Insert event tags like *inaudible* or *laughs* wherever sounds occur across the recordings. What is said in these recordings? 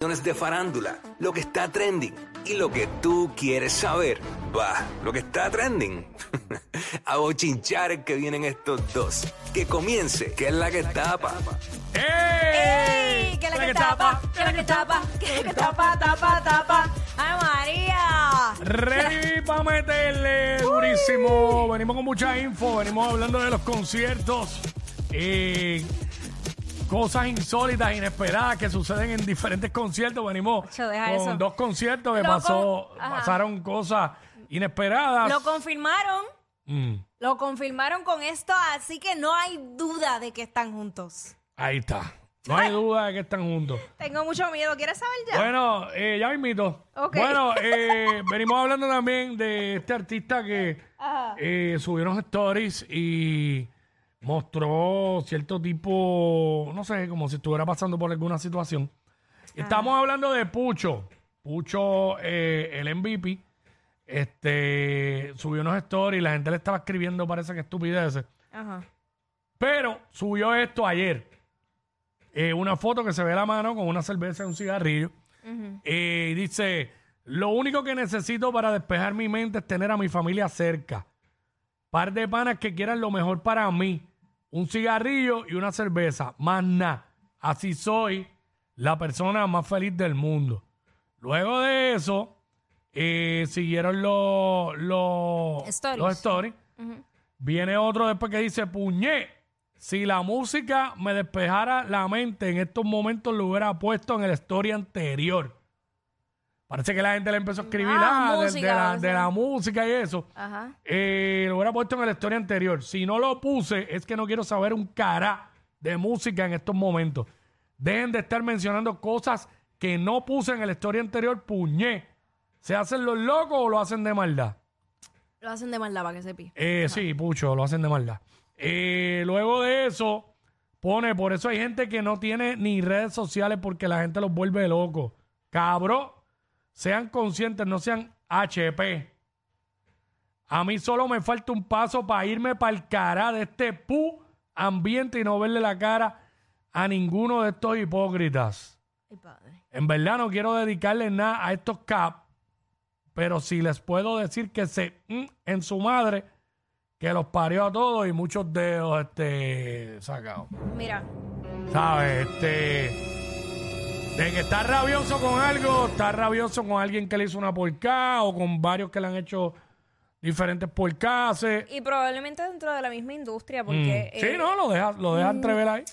de farándula, lo que está trending y lo que tú quieres saber. Va, lo que está trending. *laughs* A bochinchar que vienen estos dos. Que comience, que es la que tapa. ¡Ey! Que la que tapa, que la que tapa, que la que tapa, tapa, tapa. ¡Ay, María! Ready para meterle *laughs* durísimo. Venimos con mucha info, venimos hablando de los conciertos. Y cosas insólitas, inesperadas que suceden en diferentes conciertos. Venimos deja con eso. dos conciertos que pasó, Ajá. pasaron cosas inesperadas. Lo confirmaron, Mm, lo confirmaron con esto, así que no hay duda de que están juntos. ahí está. No hay duda de que están juntos. *laughs* Tengo mucho miedo, ¿quieres saber ya? Bueno, eh, ya. Ok. Bueno, *laughs* eh, venimos hablando también de este artista que Ajá. eh, subió unos stories y mostró cierto tipo, no sé, como si estuviera pasando por alguna situación. Estamos hablando de Pucho. Pucho, eh, el MVP, este, subió unos stories, la gente le estaba escribiendo, parece que estupideces. Ajá. Pero subió esto ayer. Eh, una foto que se ve la mano con una cerveza y un cigarrillo. Eh, y dice, lo único que necesito para despejar mi mente es tener a mi familia cerca. Par de panas que quieran lo mejor para mí. Un cigarrillo y una cerveza. Más nada. Así soy la persona más feliz del mundo. Luego de eso, eh, siguieron los, los, Stories. los stories. Viene otro después que dice, puñé, si la música me despejara la mente en estos momentos lo hubiera puesto en el story anterior. Parece que la gente le empezó a escribir Ah, ah, de- la, de la música y eso. Ajá. Eh, lo hubiera puesto en el story anterior. Si no lo puse, es que no quiero saber un cara de música en estos momentos. Dejen de estar mencionando cosas que no puse en el story anterior, puñé. ¿Se hacen los locos o lo hacen de maldad? Lo hacen de maldad para que sepi. Eh, sí, pucho, lo hacen de maldad. Eh, luego de eso, pone, por eso hay gente que no tiene ni redes sociales porque la gente los vuelve locos. Cabrón, sean conscientes, no sean HP. A mí solo me falta un paso para irme para el cara de este pu ambiente y no verle la cara a ninguno de estos hipócritas. Ay, padre. En verdad no quiero dedicarle nada a estos cap, pero sí les puedo decir que se mm, en su madre que los parió a todos y muchos dedos este sacados. Mira, ¿Sabes? Este de que está rabioso con algo, está rabioso con alguien que le hizo una porcá o con varios que le han hecho diferentes porcases. y probablemente dentro de la misma industria, porque... sí, eh, no, lo deja, lo deja entrever ahí.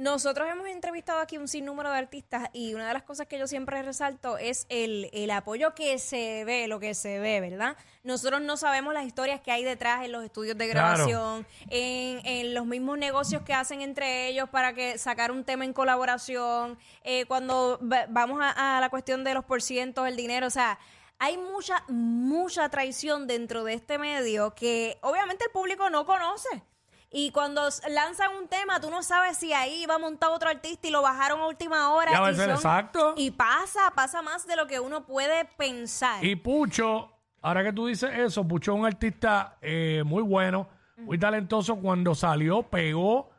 Nosotros hemos entrevistado aquí un sinnúmero de artistas y una de las cosas que yo siempre resalto es el, el apoyo que se ve, lo que se ve, ¿verdad? Nosotros no sabemos las historias que hay detrás en los estudios de Claro. grabación, en, en los mismos negocios que hacen entre ellos para que sacar un tema en colaboración, eh, cuando va- vamos a, a la cuestión de los porcientos, el dinero, o sea... Hay mucha, mucha traición dentro de este medio que obviamente el público no conoce. Y cuando lanzan un tema, tú no sabes si ahí va a montar otro artista y lo bajaron a última hora. Y a veces, son- exacto. Y pasa, pasa más de lo que uno puede pensar. Y Pucho, ahora que tú dices eso, Pucho es un artista eh, muy bueno, muy talentoso. Cuando salió, pegó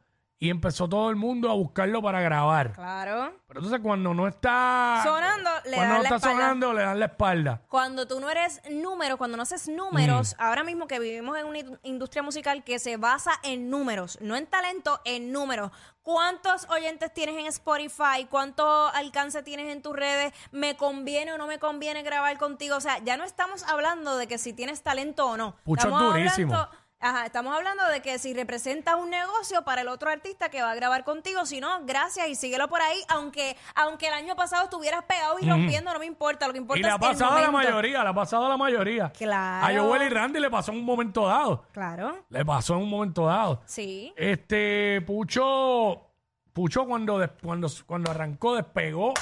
y empezó todo el mundo a buscarlo para grabar. Claro. Pero entonces cuando no está Sonando, le cuando dan no la está espalda. sonando, le dan la espalda. Cuando tú no eres números, cuando no haces números, Mm. ahora mismo que vivimos en una in- industria musical que se basa en números, no en talento, en números. ¿Cuántos oyentes tienes en Spotify? ¿Cuánto alcance tienes en tus redes? ¿Me conviene o no me conviene grabar contigo? O sea, ya no estamos hablando de que si tienes talento o no. Pucho es estamos durísimo. Hablando, ajá, estamos hablando de que si representas un negocio para el otro artista que va a grabar contigo, si no, gracias y síguelo por ahí, aunque aunque el año pasado estuvieras pegado y rompiendo, no me importa, lo que importa Y le ha el pasado a la momento. mayoría, le ha pasado a la mayoría. Claro. A Joel y Randy le pasó en un momento dado. Claro, Le pasó en un momento dado. sí. Este, Pucho, Pucho cuando, des- cuando, cuando arrancó, despegó,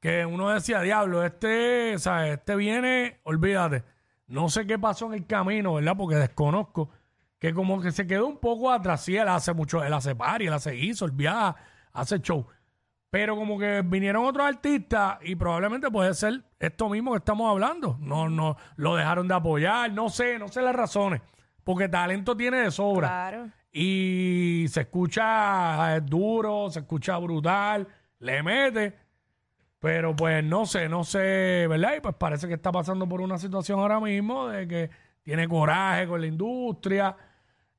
que uno decía, diablo, este, ¿sabes? Este viene, olvídate. No sé qué pasó en el camino, ¿verdad? Porque desconozco. Que como que se quedó un poco atrás. Sí, él hace mucho, él hace party, él hace guiso, él viaja, hace show. Pero como que vinieron otros artistas y probablemente puede ser esto mismo que estamos hablando. No, no, lo dejaron de apoyar, no sé, no sé las razones. Porque talento tiene de sobra. Claro. Y se escucha duro, se escucha brutal, le mete. Pero pues no sé, no sé, ¿verdad? Y pues parece que está pasando por una situación ahora mismo de que tiene coraje con la industria,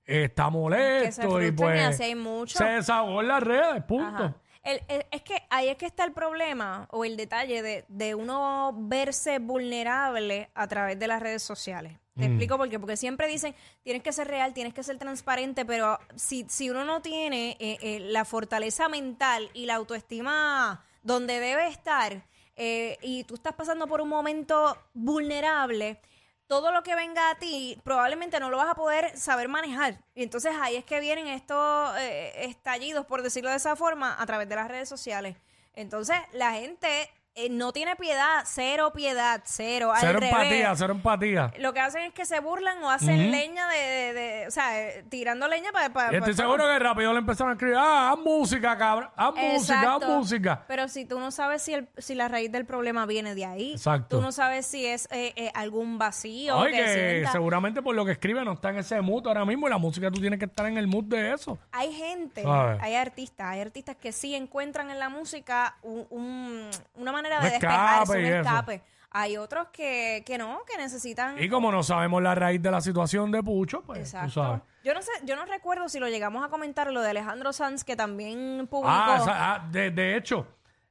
eh, está molesto y pues mucho. se desahogó en las redes, punto. Ajá. El- el- es que ahí es que está el problema o el detalle de, de uno verse vulnerable a través de las redes sociales. Te explico por qué. Porque siempre dicen, tienes que ser real, tienes que ser transparente, pero si, si uno no tiene eh, eh, la fortaleza mental y la autoestima donde debe estar, eh, y tú estás pasando por un momento vulnerable, todo lo que venga a ti probablemente no lo vas a poder saber manejar. Y entonces ahí es que vienen estos eh, estallidos, por decirlo de esa forma, a través de las redes sociales. Entonces la gente eh, no tiene piedad, cero piedad, cero. al Cero revés. empatía, cero empatía. Lo que hacen es que se burlan o hacen leña de, de- de- o sea, eh, tirando leña para... Y estoy seguro que rápido le empezaron a escribir, ah, haz música, cabrón, haz música, haz música. Pero si tú no sabes si, el- si la raíz del problema viene de ahí, Exacto. tú no sabes si es eh, eh, algún vacío Ay, que que sienta. seguramente por lo que escribe no está en ese mood ahora mismo y la música tú tienes que estar en el mood de eso. Hay gente, ¿Sabes? hay artistas, hay artistas que sí encuentran en la música un- un- una manera De despejarse, escape un y eso. escape. Hay otros que, que no, que necesitan... Y como no sabemos la raíz de la situación de Pucho, pues tú sabes. Exacto. Yo no sé, yo no recuerdo si lo llegamos a comentar lo de Alejandro Sanz que también publicó. Ah, esa- ah, de, de hecho,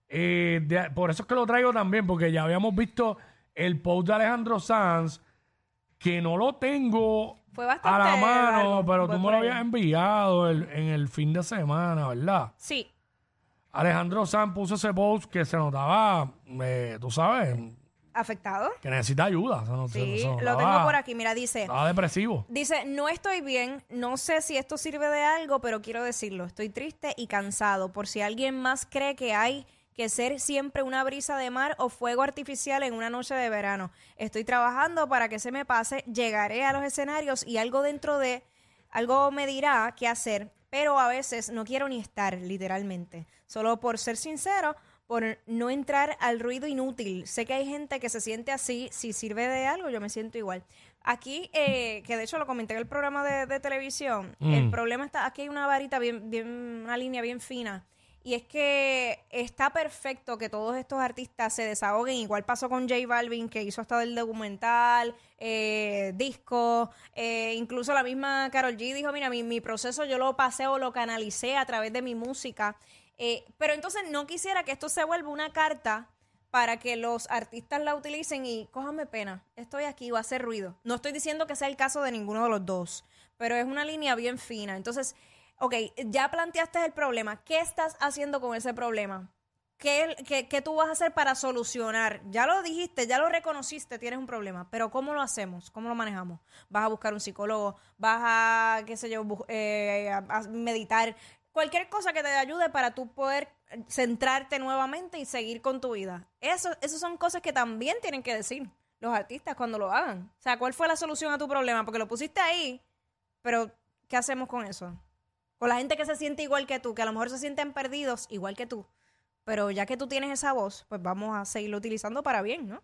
eh, de- por eso es que lo traigo también, porque ya habíamos visto el post de Alejandro Sanz, que no lo tengo Fue a la mano, largo, pero fue tú me por lo ahí. habías enviado el- en el fin de semana, ¿verdad? Sí, Alejandro Sanz puso ese post que se notaba, eh, tú sabes, afectado. que necesita ayuda. Sí, se lo notaba- tengo por aquí. Mira, dice, Estaba depresivo. dice, no estoy bien, no sé si esto sirve de algo, pero quiero decirlo. Estoy triste y cansado. Por si alguien más cree que hay que ser siempre una brisa de mar o fuego artificial en una noche de verano. Estoy trabajando para que se me pase, llegaré a los escenarios y algo dentro de, algo me dirá qué hacer, pero a veces no quiero ni estar, literalmente. Solo por ser sincero, por no entrar al ruido inútil. Sé que hay gente que se siente así, si sirve de algo, yo me siento igual. Aquí, eh, que de hecho lo comenté en el programa de, de televisión, el problema está, aquí hay una varita bien, bien, una línea bien fina. Y es que está perfecto que todos estos artistas se desahoguen. Igual pasó con J Balvin, que hizo hasta el documental, eh, disco. eh, incluso la misma Carol G dijo: Mira, mi, mi proceso yo lo pasé o lo canalicé a través de mi música. Eh, pero entonces no quisiera que esto se vuelva una carta para que los artistas la utilicen y cójame pena, estoy aquí, va a hacer ruido. No estoy diciendo que sea el caso de ninguno de los dos, pero es una línea bien fina. Entonces, ok, ya planteaste el problema. ¿Qué estás haciendo con ese problema? ¿Qué, tú vas a hacer para solucionar? Ya lo dijiste, ya lo reconociste, tienes un problema, pero ¿cómo lo hacemos? ¿Cómo lo manejamos? ¿Vas a buscar un psicólogo? ¿Vas a, qué sé yo, eh, a- meditar? Cualquier cosa que te ayude para tú poder centrarte nuevamente y seguir con tu vida. Eso, esas son cosas que también tienen que decir los artistas cuando lo hagan. O sea, ¿cuál fue la solución a tu problema? Porque lo pusiste ahí, pero ¿qué hacemos con eso? Con la gente que se siente igual que tú, que a lo mejor se sienten perdidos igual que tú. Pero ya que tú tienes esa voz, pues vamos a seguirlo utilizando para bien, ¿no?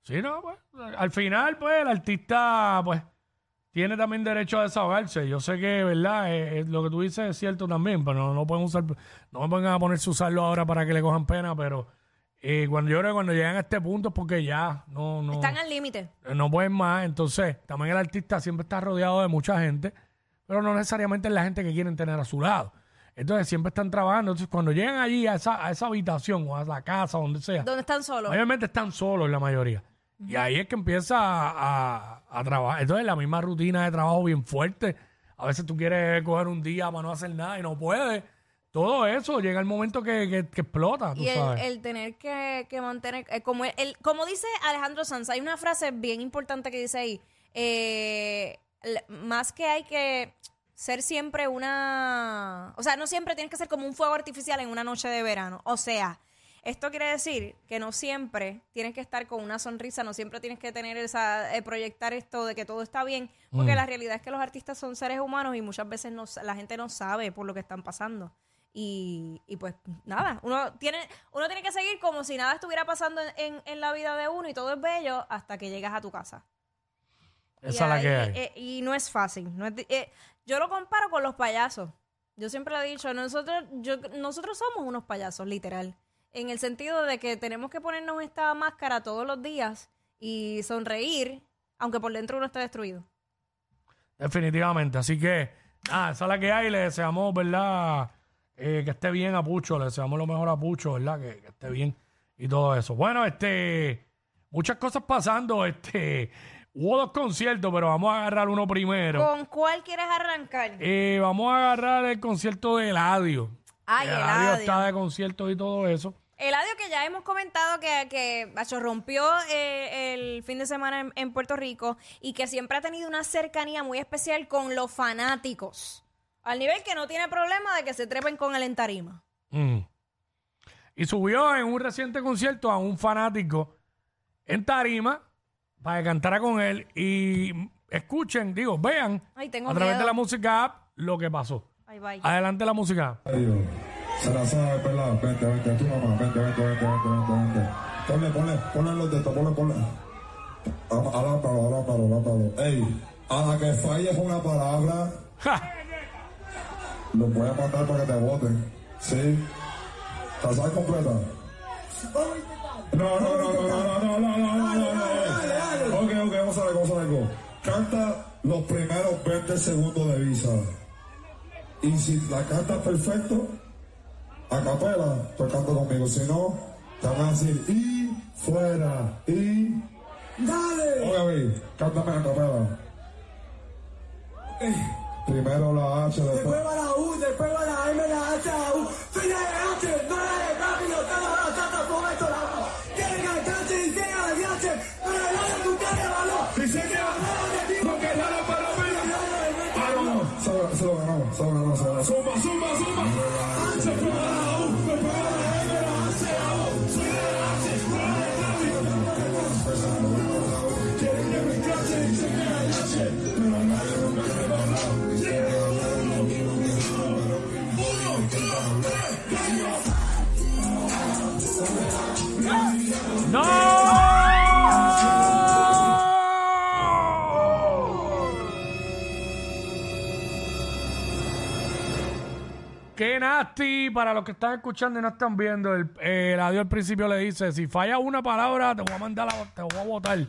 Sí, no, pues. Al final, pues, el artista, pues, tiene también derecho a desahogarse. Yo sé que, ¿verdad? Eh, eh, lo que tú dices es cierto también, pero no, no pueden usar, no me pongan a ponerse a usarlo ahora para que le cojan pena, pero eh, cuando yo creo que cuando llegan a este punto es porque ya no, no, Están al límite. no pueden más. Entonces, también el artista siempre está rodeado de mucha gente, pero no necesariamente es la gente que quieren tener a su lado. Entonces, siempre están trabajando. Entonces, cuando llegan allí a esa, a esa habitación o a la casa, donde sea, ¿Dónde están solos? Obviamente están solos la mayoría. Y ahí es que empieza a, a- a trabajar. Entonces, la misma rutina de trabajo bien fuerte. A veces tú quieres coger un día para no hacer nada y no puedes. Todo eso llega el momento que, que- que explota, tú Y el, sabes. el tener que, que mantener, eh, como, el, como dice Alejandro Sanz, hay una frase bien importante que dice ahí, eh, más que hay que ser siempre una, o sea, no siempre tienes que ser como un fuego artificial en una noche de verano, o sea, esto quiere decir que no siempre tienes que estar con una sonrisa, no siempre tienes que tener esa, eh, proyectar esto de que todo está bien, porque la realidad es que los artistas son seres humanos y muchas veces no, la gente no sabe por lo que están pasando. Y, y pues nada, uno tiene, uno tiene que seguir como si nada estuviera pasando en, en- en la vida de uno y todo es bello hasta que llegas a tu casa. Esa y es la que hay. eh, y no es fácil. no es di- eh, yo lo comparo con los payasos. Yo siempre lo he dicho, nosotros, yo, nosotros somos unos payasos, literal. en el sentido de que tenemos que ponernos esta máscara todos los días y sonreír, aunque por dentro uno esté destruido. Definitivamente. Así que, ah, esa es la que hay. Le deseamos, ¿verdad? Eh, que esté bien a Pucho. Le deseamos lo mejor a Pucho, ¿verdad? Que, que esté bien y todo eso. Bueno, este, muchas cosas pasando. Este, hubo dos conciertos, pero vamos a agarrar uno primero. ¿Con cuál quieres arrancar? Eh, vamos a agarrar el concierto de Eladio. Ay, Eladio Eladio. está de conciertos y todo eso. Eladio que ya hemos comentado que, que rompió eh, el fin de semana en, en Puerto Rico y que siempre ha tenido una cercanía muy especial con los fanáticos. Al nivel que no tiene problema de que se trepen con él en tarima. Mm. Y subió en un reciente concierto a un fanático en tarima para que cantara con él y escuchen, digo, vean Ay, tengo a través miedo. de la música app lo que pasó. Bye, bye. Adelante la música. Se la sabe, pelado. Vente, vente, tu mamá. Vente, vente, vente, vente, vente, vente. Ponle, ponle, ponle los dedos, ponle, ponle. Al- Alápalo, alápalo, alápalo. Ey, a la que falles una palabra, Ja. lo voy a mandar para que te voten. ¿Sí? ¿Estás ahí completa? No, no, no, no, no, no, no, no, no, no, no, no. Ok, ok, vamos a ver, vamos a ver. Canta los primeros 20 segundos de visa. Y si la cantas perfecto, a capela, tocando conmigo. Si no, te van a decir y fuera y. ¡Dale! Ok, ok, cántame a capela. Primero la H, después. Después va la U, después va la M, la H, la U. nasty para los que están escuchando y no están viendo. El, eh, el adiós al principio le dice: Si falla una palabra, te voy a mandar a, te voy a votar. Te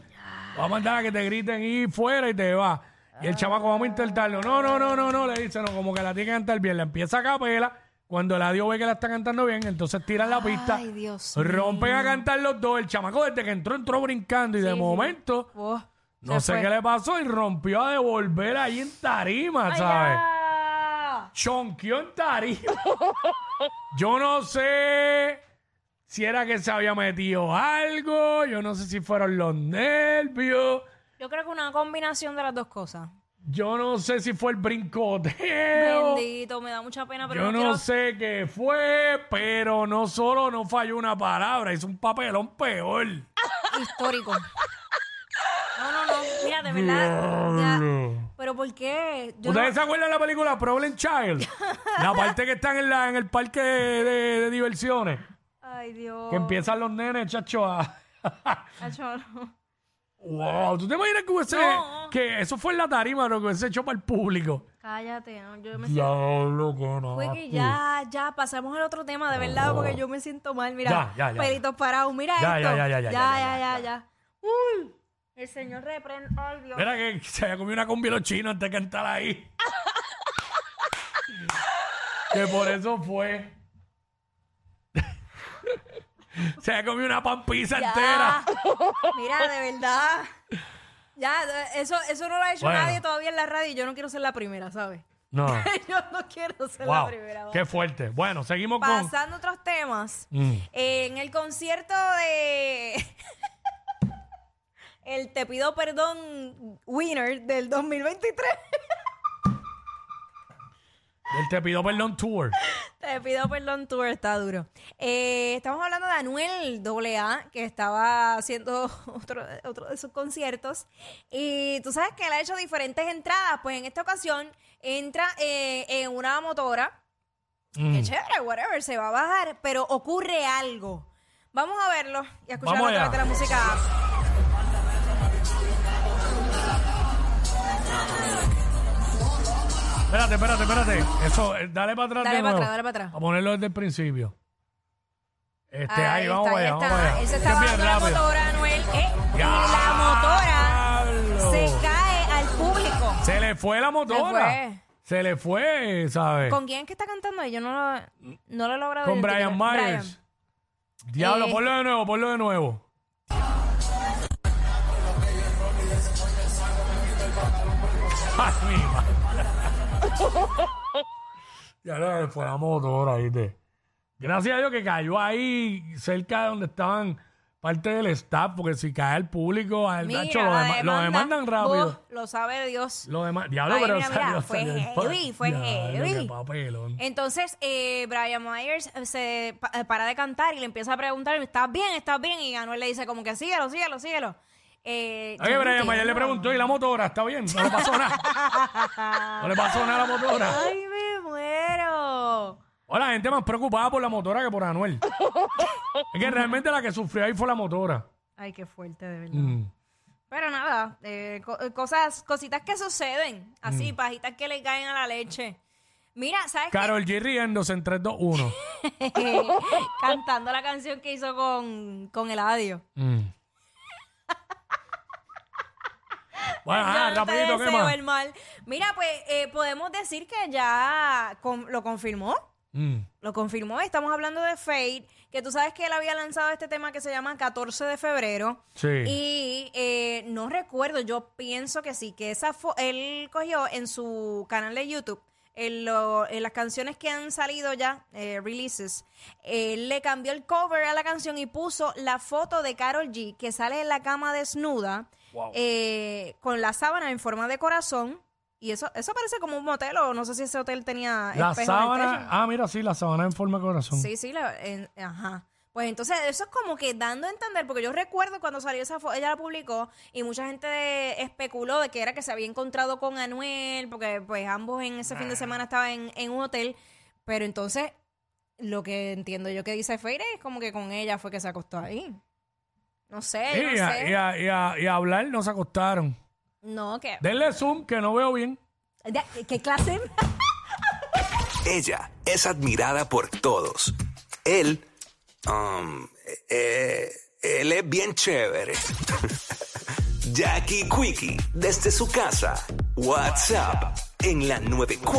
voy a mandar a que te griten y fuera y te va. Y el chamaco, vamos a intentarlo. No, no, no, no, no, le dice, no, como que la tiene que cantar bien. Le empieza a capela. Cuando el adiós ve que la está cantando bien, entonces tiran la pista. Ay, Dios Rompen a cantar los dos. El chamaco desde que entró, entró brincando. Y de Sí, momento, Oh, no se sé fue. qué le pasó y rompió a devolver ahí en tarima, ¿sabes? Chonqueó en tarima. *laughs* Yo no sé si era que se había metido algo. Yo no sé si fueron los nervios. Yo creo que una combinación de las dos cosas. Yo no sé si fue el brincoteo. Bendito, me da mucha pena, pero Yo no, no quiero- sé qué fue, pero no solo no falló una palabra, hizo un papelón peor. *laughs* histórico de verdad. ya. Pero ¿por qué? Yo ¿Ustedes no- se acuerdan de la película Problem Child? la *laughs* parte que están en, la, en el parque de, de- de diversiones. Ay, Dios. Que empiezan los nenes, chacho. a- *laughs* no. wow, ¿tú te imaginas que hubiese- No. que eso fue en la tarima, pero que hubiese hecho para el público? Cállate, no, yo me siento... Diablo, no. Fue que ya, ya, pasamos al otro tema, de verdad, porque oh. yo me siento mal. Mira, Ya, ya, ya, pelitos parados. Mira Ya, esto. ya, ya, ya, ya, ya, ya, ya, ya el señor reprende. Ay, Dios. Mira que se había comido una combi los chinos antes de cantar ahí. *laughs* que por eso fue. se había comido una pampisa entera. Ya. Mira, de verdad. Ya, eso, eso no lo ha hecho Bueno. nadie todavía en la radio y yo no quiero ser la primera, ¿sabes? No. *laughs* yo no quiero ser la wow. primera. Qué fuerte. Bueno, seguimos con. Pasando a otros temas, Mm. eh, en el concierto de *laughs* el Te pido perdón winner del 2023, El Te pido perdón tour. Te pido perdón tour está duro. Eh, estamos hablando de Anuel AA, que estaba haciendo *laughs* otro, otro de sus conciertos. Y tú sabes que él ha hecho diferentes entradas, pues en esta ocasión entra eh, en una motora. Mm. Qué chévere, whatever, se va a bajar, pero ocurre algo. Vamos a verlo y a escucharlo Vamos a través allá. de la música. Espérate, espérate, espérate. Eso, eh, dale para atrás Dale de para nuevo. atrás, dale para atrás. A ponerlo desde el principio. Este, ahí, vamos está, para allá, vamos está. para allá. Él se Que estaba es bien dando la motora, Anuel. Eh, y la motora se cae al público. Se le fue la motora. fue. Se le fue, ¿sabes? ¿Con quién es que está cantando? ahí? Yo no lo, no lo he logrado Con Brian. Myers. Diablo, Eh. ponlo de nuevo, ponlo de nuevo. Ay, mi madre. *laughs* Ya le fue la motora, ¿viste? Gracias a Dios que cayó ahí cerca de donde estaban parte del staff, porque si cae el público, al Mira, lo, la dema- lo demanda, demandan rápido. vos lo sabe Dios. Lo demás, diablo, Ay, pero mira, mira, salió, fue salió el pa- heavy, fue Diablo, heavy. qué papelón. Entonces, eh, Brian Myers se pa- eh, para de cantar y le empieza a preguntar, ¿estás bien? ¿Estás bien? Y Anuel le dice como que síguelo, síguelo, síguelo. Eh, Oye, no Brian le preguntó, ¿y la motora? ¿Está bien? No le pasó nada. No le pasó nada a la motora. Ay, me muero. O la gente más preocupada por la motora que por Anuel. es que realmente la que sufrió ahí fue la motora. Ay, qué fuerte, de verdad. Mm. Pero nada, eh, co- eh, cosas, cositas que suceden, Mm. así, pajitas que le caen a la leche. Mira, ¿sabes qué? Carol G riéndose en 3, 2, 1. Cantando la canción que hizo con, con Eladio. Mm. Bueno, Yo ajá, no te rapidito, ¿qué deseo más? el mal. Mira, pues eh, podemos decir que ya con- lo confirmó. Mm. Lo confirmó. Estamos hablando de Fade, que tú sabes que él había lanzado este tema que se llama 14 de febrero. Sí. Y eh, no recuerdo, yo pienso que sí, que esa fo- él cogió en su canal de YouTube. En, lo- en las canciones que han salido ya, eh, releases, él le cambió el cover a la canción y puso la foto de Carol G que sale en la cama desnuda Wow. eh, con la sábana en forma de corazón. Y eso, eso parece como un motel o no sé si ese hotel tenía La espejos en el sábana. techo. Ah, mira, sí, la sábana en forma de corazón. Sí, sí, la- en- ajá. Pues entonces eso es como que dando a entender, porque yo recuerdo cuando salió esa foto, ella la publicó y mucha gente de- especuló de que era que se había encontrado con Anuel, porque pues ambos en ese fin de semana estaban en, en un hotel, pero entonces lo que entiendo yo que dice Feire es como que con ella fue que se acostó ahí. No sé, Sí, no y, a, sé. y a- y a- y a hablar no se acostaron. No, que... Denle zoom que no veo bien. de- ¿Qué clase? Ella es admirada por todos. Él, um, eh, él es bien chévere. *laughs* Jackie Quickie, desde su casa. WhatsApp en la 94.